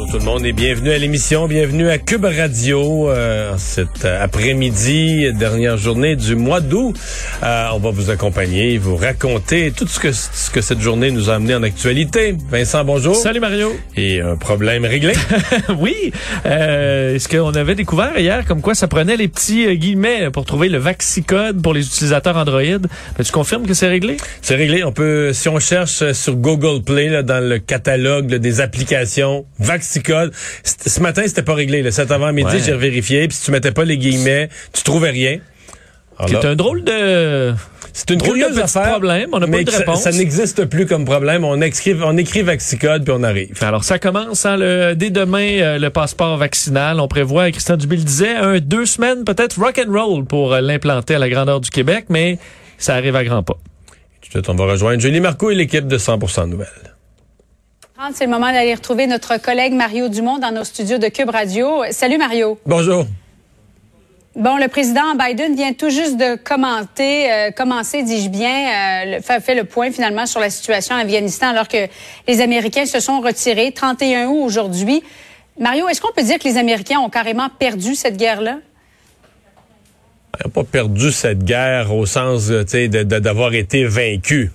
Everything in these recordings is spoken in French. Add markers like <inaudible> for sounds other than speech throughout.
Bonjour tout le monde et bienvenue à l'émission, bienvenue à Cube Radio euh, cet euh, après-midi, dernière journée du mois d'août. Euh, on va vous accompagner, vous raconter tout ce que, ce que cette journée nous a amené en actualité. Vincent, bonjour. Salut Mario. Et un problème réglé. <laughs> oui. Euh, Est-ce qu'on avait découvert hier comme quoi ça prenait les petits euh, guillemets pour trouver le vaccicode pour les utilisateurs Android? Ben, tu confirmes que c'est réglé? C'est réglé. On peut, si on cherche sur Google Play, là, dans le catalogue là, des applications, Vaxicode, ce matin, c'était pas réglé. Là. Cet avant-midi, Ouais. j'ai vérifié. Puis si tu mettais pas les guillemets, tu trouvais rien. C'est un drôle de... C'est une drôle curieuse affaire. problème. On n'a pas de ça- réponse. Ça, n'existe plus comme problème. On écrit, on écrit Vaxicode puis on arrive. Alors, ça commence hein, le, dès demain, euh, le passeport vaccinal. On prévoit, Christian Dubé le disait, un, deux semaines peut-être rock and roll pour euh, l'implanter à la grandeur du Québec, mais ça arrive à grands pas. Tout de suite, on va rejoindre Julie Marco et l'équipe de 100% Nouvelles. C'est le moment d'aller retrouver notre collègue Mario Dumont dans nos studios de Cube Radio. Salut Mario. Bonjour. Bon, le président Biden vient tout juste de commenter, euh, commencer, dis-je bien, euh, le- fait, fait le point finalement sur la situation en Afghanistan alors que les Américains se sont retirés. 31 août aujourd'hui. Mario, est-ce qu'on peut dire que les Américains ont carrément perdu cette guerre-là? On n'a pas perdu cette guerre au sens euh, d'avoir été vaincu.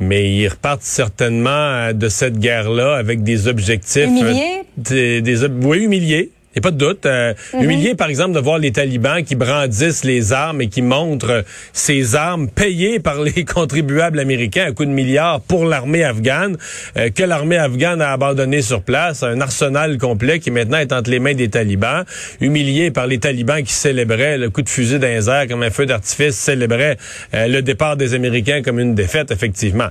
Mais ils repartent certainement euh, de cette guerre-là avec des objectifs. Humiliés? euh, des, des oui, humiliés. Il n'y a pas de doute. Euh, Humiliés, par exemple, de voir les talibans qui brandissent les armes et qui montrent euh, ces armes payées par les <laughs> contribuables américains à coups de milliards pour l'armée afghane, euh, que l'armée afghane a abandonné sur place, un arsenal complet qui maintenant est entre les mains des talibans, humiliés par les talibans qui célébraient le coup de fusil airs comme un feu d'artifice, célébraient euh, le départ des Américains comme une défaite, effectivement.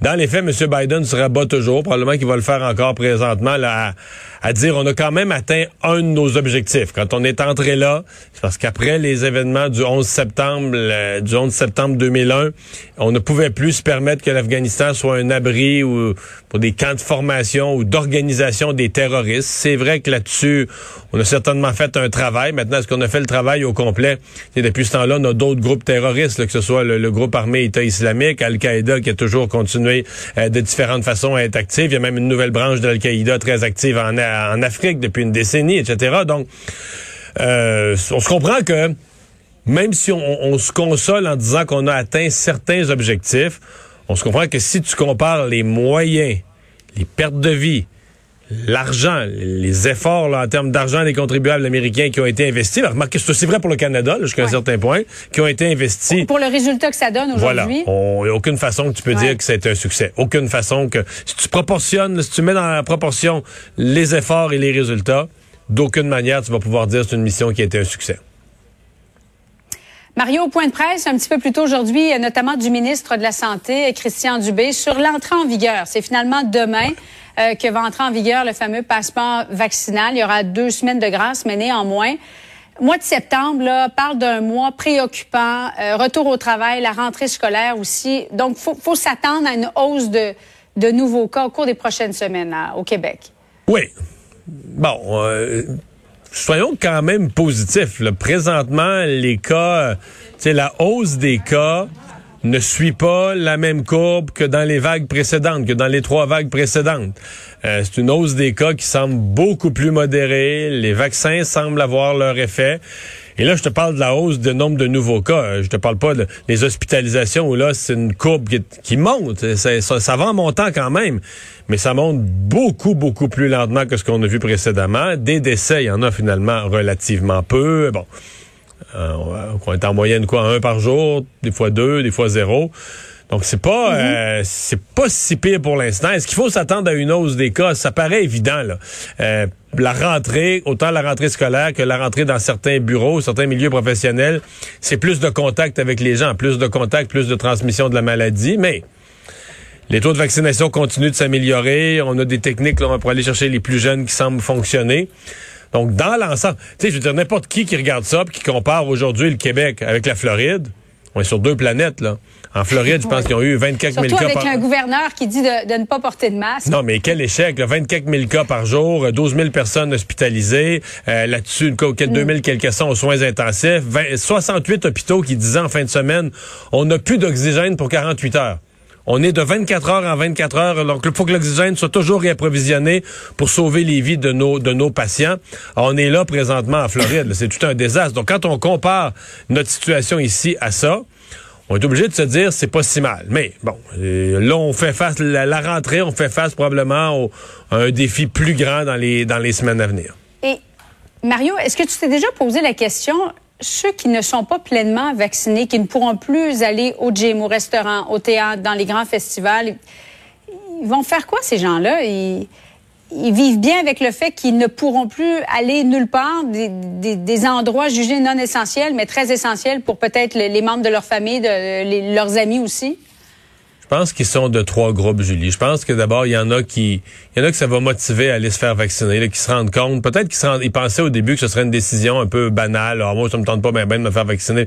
Dans les faits, M. Biden se rabat toujours, probablement qu'il va le faire encore présentement, là, à, à dire on a quand même atteint un de nos objectifs. Quand on est entré là, c'est parce qu'après les événements du 11 septembre, du 11 septembre 2001, on ne pouvait plus se permettre que l'Afghanistan soit un abri ou pour des camps de formation ou d'organisation des terroristes. C'est vrai que là-dessus, on a certainement fait un travail. Maintenant, est-ce qu'on a fait le travail au complet? Et depuis ce temps-là, on a d'autres groupes terroristes, que ce soit le, groupe armé État islamique, Al-Qaïda, qui a toujours continué euh, de différentes façons à être active. Il y a même une nouvelle branche de Al-Qaïda très active en, en Afrique depuis une décennie, etc. Donc, euh, on se comprend que même si on, on se console en disant qu'on a atteint certains objectifs, on se comprend que si tu compares les moyens, les pertes de vie, l'argent, les efforts là, en termes d'argent des contribuables américains qui ont été investis, ben, remarquez, c'est aussi vrai pour le Canada, jusqu'à un certain point, qui ont été investis. Pour le résultat que ça donne Voilà. aujourd'hui? Il n'y a aucune façon que tu peux Ouais. dire que c'est un succès. Aucune façon que... Si tu proportionnes, si tu mets dans la proportion les efforts et les résultats, d'aucune manière tu vas pouvoir dire que c'est une mission qui a été un succès. Mario, point de presse, un petit peu plus tôt aujourd'hui, euh, notamment du ministre de la Santé, Christian Dubé, sur l'entrée en vigueur. C'est finalement demain euh, que va entrer en vigueur le fameux passeport vaccinal. Il y aura deux semaines de grâce, mais néanmoins, mois de septembre là, parle d'un mois préoccupant, euh, retour au travail, la rentrée scolaire aussi. Donc, faut, faut s'attendre à une hausse de, de nouveaux cas au cours des prochaines semaines au Québec. Oui. Bon, euh, soyons quand même positifs. là. Présentement, les cas, euh, tu sais, la hausse des cas ne suit pas la même courbe que dans les vagues précédentes, que dans les trois vagues précédentes. Euh, c'est une hausse des cas qui semble beaucoup plus modérée. Les vaccins semblent avoir leur effet. Et là, je te parle de la hausse du nombre de nouveaux cas. Euh, Je te parle pas de- des hospitalisations où là, c'est une courbe qui, qui monte. C'est- Ça, ça va en montant quand même, mais ça monte beaucoup, beaucoup plus lentement que ce qu'on a vu précédemment. Des décès, il y en a finalement relativement peu. Bon, euh, on est en moyenne quoi, un par jour, des fois deux, des fois zéro. Donc c'est pas euh, c'est pas si pire pour l'instant. Est-ce qu'il faut s'attendre à une hausse des cas? Ça paraît évident là. Euh, la rentrée, autant la rentrée scolaire que la rentrée dans certains bureaux, certains milieux professionnels, c'est plus de contact avec les gens, plus de contact, plus de transmission de la maladie, mais les taux de vaccination continuent de s'améliorer. On a des techniques là, pour aller chercher les plus jeunes qui semblent fonctionner. Donc, dans l'ensemble, tu sais, je veux dire, n'importe qui qui regarde ça puis qui compare aujourd'hui le Québec avec la Floride, on est sur deux planètes, là. En Floride, je pense qu'ils ont eu 24 000 Surtout cas avec par... un gouverneur qui dit de, de ne pas porter de masque. Non, mais quel échec, là. 24 000 cas par jour, 12 000 personnes hospitalisées, euh, là-dessus, une co- 2 000 quelques sont aux soins intensifs, 20 68 hôpitaux qui disaient en fin de semaine, on n'a plus d'oxygène pour 48 heures. On est de 24 heures en 24 heures, donc il faut que l'oxygène soit toujours réapprovisionné pour sauver les vies de nos, de nos patients. Alors, on est là présentement en Floride, c'est tout un désastre. Donc quand on compare notre situation ici à ça, on est obligé de se dire c'est pas si mal. Mais bon, euh, là on fait face la, la rentrée, on fait face probablement à un défi plus grand dans les dans les semaines à venir. Et Mario, est-ce que tu t'es déjà posé la question, ceux qui ne sont pas pleinement vaccinés, qui ne pourront plus aller au gym, au restaurant, au théâtre, dans les grands festivals, ils vont faire quoi ces gens-là? Ils vivent bien avec le fait qu'ils ne pourront plus aller nulle part, des, des- des endroits jugés non essentiels, mais très essentiels pour peut-être le- les membres de leur famille, de, leurs amis aussi? Je pense qu'ils sont de trois groupes, Julie. Je pense que d'abord, il y en a qui, il y en a que ça va motiver à aller se faire vacciner, là, qui se rendent compte. Peut-être qu'ils ils pensaient au début que ce serait une décision un peu banale. Alors, moi, ça me tente pas bien ben de me faire vacciner.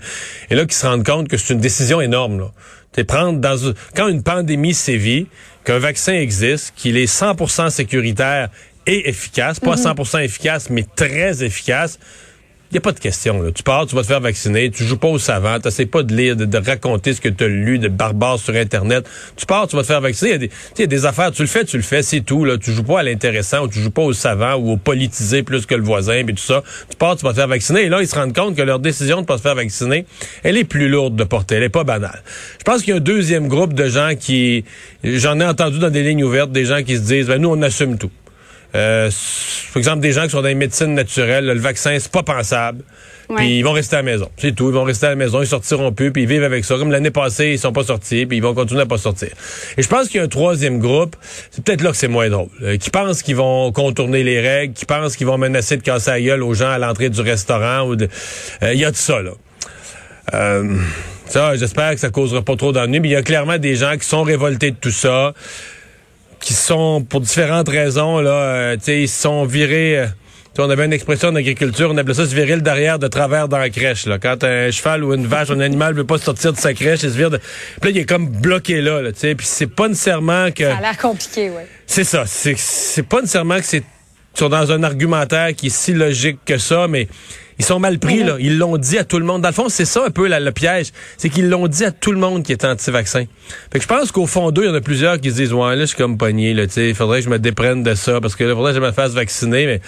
Et là, qu'ils se rendent compte que c'est une décision énorme, là. Prendre dans, quand une pandémie sévit, qu'un vaccin existe, qu'il est 100% sécuritaire et efficace, pas 100% efficace, mais très efficace. Il n'y a pas de question. Là. Tu pars, tu vas te faire vacciner, tu joues pas au savant, tu n'essaies pas de lire, de, raconter ce que tu as lu de barbare sur Internet. Tu pars, tu vas te faire vacciner. Il y, a des- affaires, tu le fais, tu le fais, c'est tout. Là. Tu joues pas à l'intéressant ou tu joues pas au savant ou au politisé plus que le voisin, puis tout ça. Tu pars, tu vas te faire vacciner. Et là, ils se rendent compte que leur décision de pas se faire vacciner, elle est plus lourde de porter, elle est pas banale. Je pense qu'il y a un deuxième groupe de gens qui... J'en ai entendu dans des lignes ouvertes, des gens qui se disent, ben, nous, on assume tout. Euh, par exemple, des gens qui sont dans les médecines naturelles, le vaccin, c'est pas pensable. Puis ils vont rester à la maison. C'est tout. Ils vont rester à la maison, ils sortiront plus, puis ils vivent avec ça. Comme l'année passée, ils sont pas sortis, puis ils vont continuer à pas sortir. Et je pense qu'il y a un troisième groupe, c'est peut-être là que c'est moins drôle, euh, qui pensent qu'ils vont contourner les règles, qui pensent qu'ils vont menacer de casser la gueule aux gens à l'entrée du restaurant. ou de- Euh, Il y a tout ça, là. Euh, ça, j'espère que ça causera pas trop d'ennuis, mais il y a clairement des gens qui sont révoltés de tout ça, qui sont, pour différentes raisons, là, euh, tu sais, ils se sont virés... euh, on avait une expression en agriculture, on appelait ça se virer le derrière de travers dans la crèche. Là. Quand un cheval ou une vache, un animal veut pas sortir de sa crèche, il se vire de... Puis là, il est comme bloqué là, là tu sais. Puis c'est pas nécessairement que... Ça a l'air compliqué, oui. C'est ça. C'est, c'est pas nécessairement que c'est sont dans un argumentaire qui est si logique que ça, mais ils sont mal pris, là. Ils l'ont dit à tout le monde. Dans le fond, c'est ça un peu le piège. C'est qu'ils l'ont dit à tout le monde qui était anti-vaccin. Fait que je pense qu'au fond d'eux, il y en a plusieurs qui se disent, ouais, là, je suis comme pogné, là, tu sais, il faudrait que je me déprenne de ça, parce que là, faudrait que je me fasse vacciner, mais...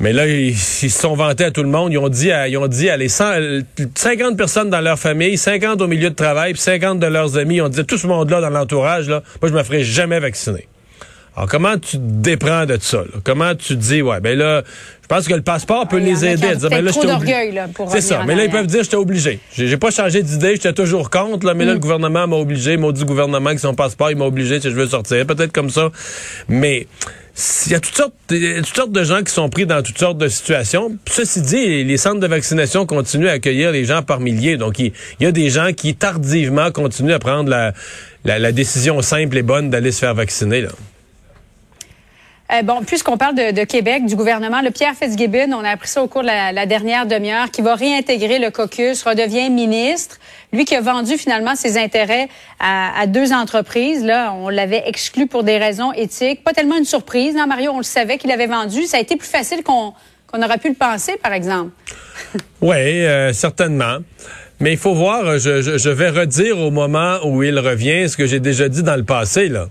Mais là, ils, se sont vantés à tout le monde. Ils ont dit à, ils ont dit à les 100, euh, 50 personnes dans leur famille, 50 au milieu de travail, puis 50 de leurs amis. Ils ont dit à tout ce monde-là dans l'entourage, là, moi, je me ferai jamais vacciner. Alors, comment tu te déprends de ça? là? Comment tu dis, ouais, ben là, je pense que le passeport peut y les aider à dire, ben là, trop j'étais obli- d'orgueil, là, pour C'est ça. Mais là, ils peuvent dire, j'étais obligé. J'ai pas changé d'idée, j'étais toujours contre, là, mais Mm. là, le gouvernement m'a obligé, il m'a dit gouvernement que son passeport, il m'a obligé si je veux sortir. Peut-être comme ça. Mais, il y a toutes sortes, toutes sortes de gens qui sont pris dans toutes sortes de situations. Ceci dit, les centres de vaccination continuent à accueillir les gens par milliers. Donc, il, il y a des gens qui tardivement continuent à prendre la, la, la décision simple et bonne d'aller se faire vacciner. Là. Euh, bon, puisqu'on parle de, de Québec, du gouvernement, le Pierre Fitzgibbon, on a appris ça au cours de la, la dernière demi-heure, qui va réintégrer le caucus, redevient ministre. Lui qui a vendu finalement ses intérêts à, à deux entreprises, là, on l'avait exclu pour des raisons éthiques. Pas tellement une surprise, non, Mario, on le savait qu'il avait vendu. Ça a été plus facile qu'on qu'on aurait pu le penser, par exemple. <laughs> Oui, euh, certainement. Mais il faut voir, euh, je, je, je vais redire au moment où il revient ce que j'ai déjà dit dans le passé. Là.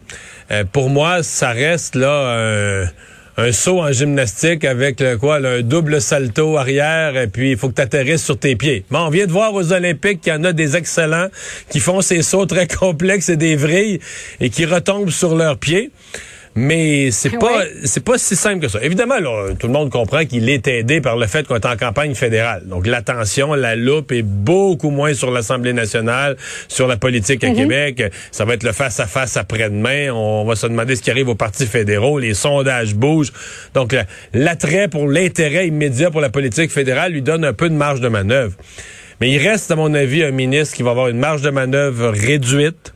Euh, pour moi, ça reste là un, un saut en gymnastique avec le, quoi, un double salto arrière et puis il faut que tu sur tes pieds. Bon, on vient de voir aux Olympiques qu'il y en a des excellents qui font ces sauts très <laughs> complexes et des vrilles et qui retombent sur leurs pieds. Mais c'est <laughs> pas Ouais. c'est pas si simple que ça. Évidemment, là, tout le monde comprend qu'il est aidé par le fait qu'on est en campagne fédérale. Donc l'attention, la loupe est beaucoup moins sur l'Assemblée nationale, sur la politique à Québec. Ça va être le face à face après-demain. On va se demander ce qui arrive aux partis fédéraux. Les sondages bougent. Donc la- l'attrait pour l'intérêt immédiat pour la politique fédérale lui donne un peu de marge de manœuvre. Mais il reste, à mon avis, un ministre qui va avoir une marge de manœuvre réduite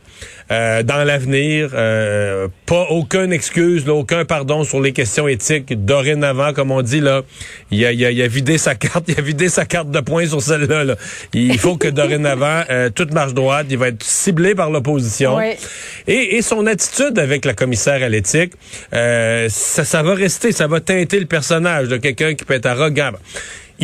euh, dans l'avenir. Euh, pas aucune excuse, aucun pardon sur les questions éthiques. Dorénavant, comme on dit, là, il a, il a, vidé sa <laughs> carte, il a vidé sa carte de points sur celle-là. Là. Il faut que dorénavant, euh, toute marche droite, il va être ciblé par l'opposition. Et, et, son attitude avec la commissaire à l'éthique, ça, ça va rester, ça va teinter le personnage de quelqu'un qui peut être arrogant.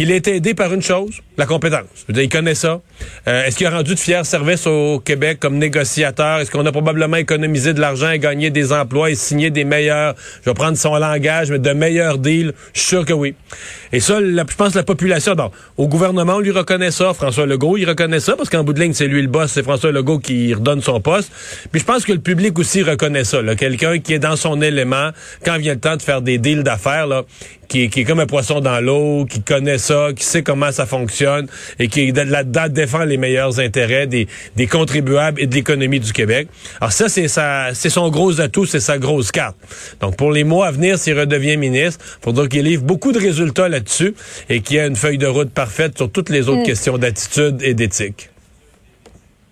Il est aidé par une chose, la compétence. il connaît ça. Euh, est-ce qu'il a rendu de fiers services au Québec comme négociateur? Est-ce qu'on a probablement économisé de l'argent et gagné des emplois et signé des meilleurs, je vais prendre son langage, mais de meilleurs deals? Je suis sûr que oui. Et ça, je pense que la population, bon, au gouvernement, on lui reconnaît ça. François Legault, il reconnaît ça parce qu'en bout de ligne, c'est lui le boss, c'est François Legault qui redonne son poste. Puis je pense que le public aussi reconnaît ça. Quelqu'un qui est dans son élément, quand vient le temps de faire des deals d'affaires, qui est, qui est comme un poisson dans l'eau, qui connaît ça, qui sait comment ça fonctionne et qui là-dedans défend les meilleurs intérêts des, des contribuables et de l'économie du Québec. Alors ça, c'est sa, c'est son gros atout, c'est sa grosse carte. Donc pour les mois à venir, s'il redevient ministre, il faudra qu'il livre beaucoup de résultats là-dessus et qu'il y ait une feuille de route parfaite sur toutes les autres mm. questions d'attitude et d'éthique.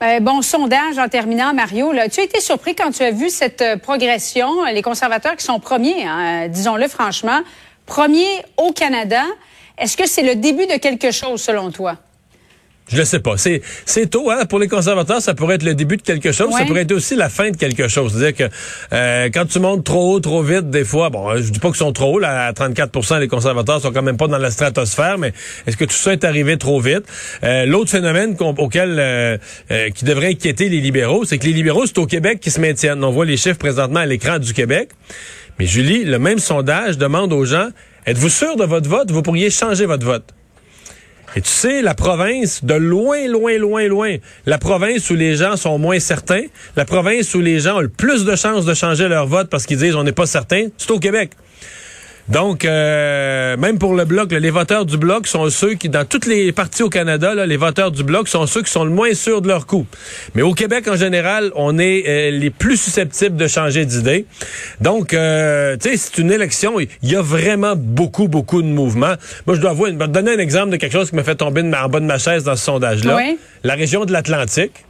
Euh, bon sondage en terminant, Mario. Là, tu as été surpris quand tu as vu cette euh, progression, les conservateurs qui sont premiers, hein, disons-le franchement, Premier au Canada. Est-ce que c'est le début de quelque chose selon toi? Je le sais pas. C'est c'est tôt hein? pour les conservateurs, ça pourrait être le début de quelque chose, ça pourrait être aussi la fin de quelque chose. C'est-à-dire que euh, quand tu montes trop haut, trop vite, des fois, bon, je dis pas qu'ils sont trop hauts, là, à 34% les conservateurs sont quand même pas dans la stratosphère, mais est-ce que tout ça est arrivé trop vite? Euh, L'autre phénomène auquel euh, qui devrait inquiéter les libéraux, c'est que les libéraux c'est au Québec qui se maintiennent. On voit les chiffres présentement à l'écran du Québec. Mais Julie, le même sondage demande aux gens, êtes-vous sûr de votre vote? Vous pourriez changer votre vote. Et tu sais, la province, de loin, loin, loin, loin, la province où les gens sont moins certains, la province où les gens ont le plus de chances de changer leur vote parce qu'ils disent on n'est pas certain, c'est au Québec. Donc, euh, même pour le bloc, les voteurs du bloc sont ceux qui, dans toutes les parties au Canada, les voteurs du bloc sont ceux qui sont le moins sûrs de leur coup. Mais au Québec, en général, on est euh, les plus susceptibles de changer d'idée. Donc, euh, tu sais, c'est une élection. Il y a vraiment beaucoup, beaucoup de mouvements. Moi, je dois avouer, je vais donner un exemple de quelque chose qui m'a fait tomber en bas de ma chaise dans ce sondage-là. La région de l'Atlantique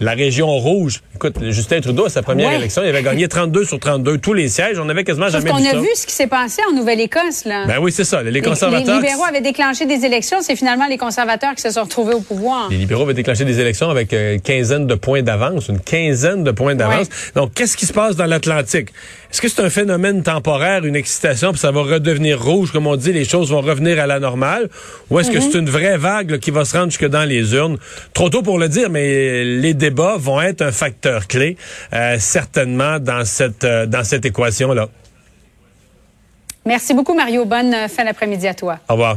la région rouge. Écoute, Justin Trudeau, à sa première élection, il avait gagné 32 sur 32, tous les sièges. On avait quasiment jamais vu ça. On a vu ce qui s'est passé en Nouvelle-Écosse, là. Ben oui, c'est ça. Les, conservateurs. Les libéraux avaient déclenché des élections. C'est finalement les conservateurs qui se sont retrouvés au pouvoir. Les libéraux avaient déclenché des élections avec euh, une quinzaine de points d'avance. Une quinzaine de points d'avance. Donc, qu'est-ce qui se passe dans l'Atlantique? Est-ce que c'est un phénomène temporaire, une excitation, puis ça va redevenir rouge, comme on dit, les choses vont revenir à la normale? Ou est-ce que mhm. c'est une vraie vague qui va se rendre jusque dans les urnes? Trop tôt pour le dire, mais les débats vont être un facteur clé, euh, certainement, dans cette, euh, dans cette équation-là. Merci beaucoup, Mario. Bonne fin d'après-midi à toi. Au revoir.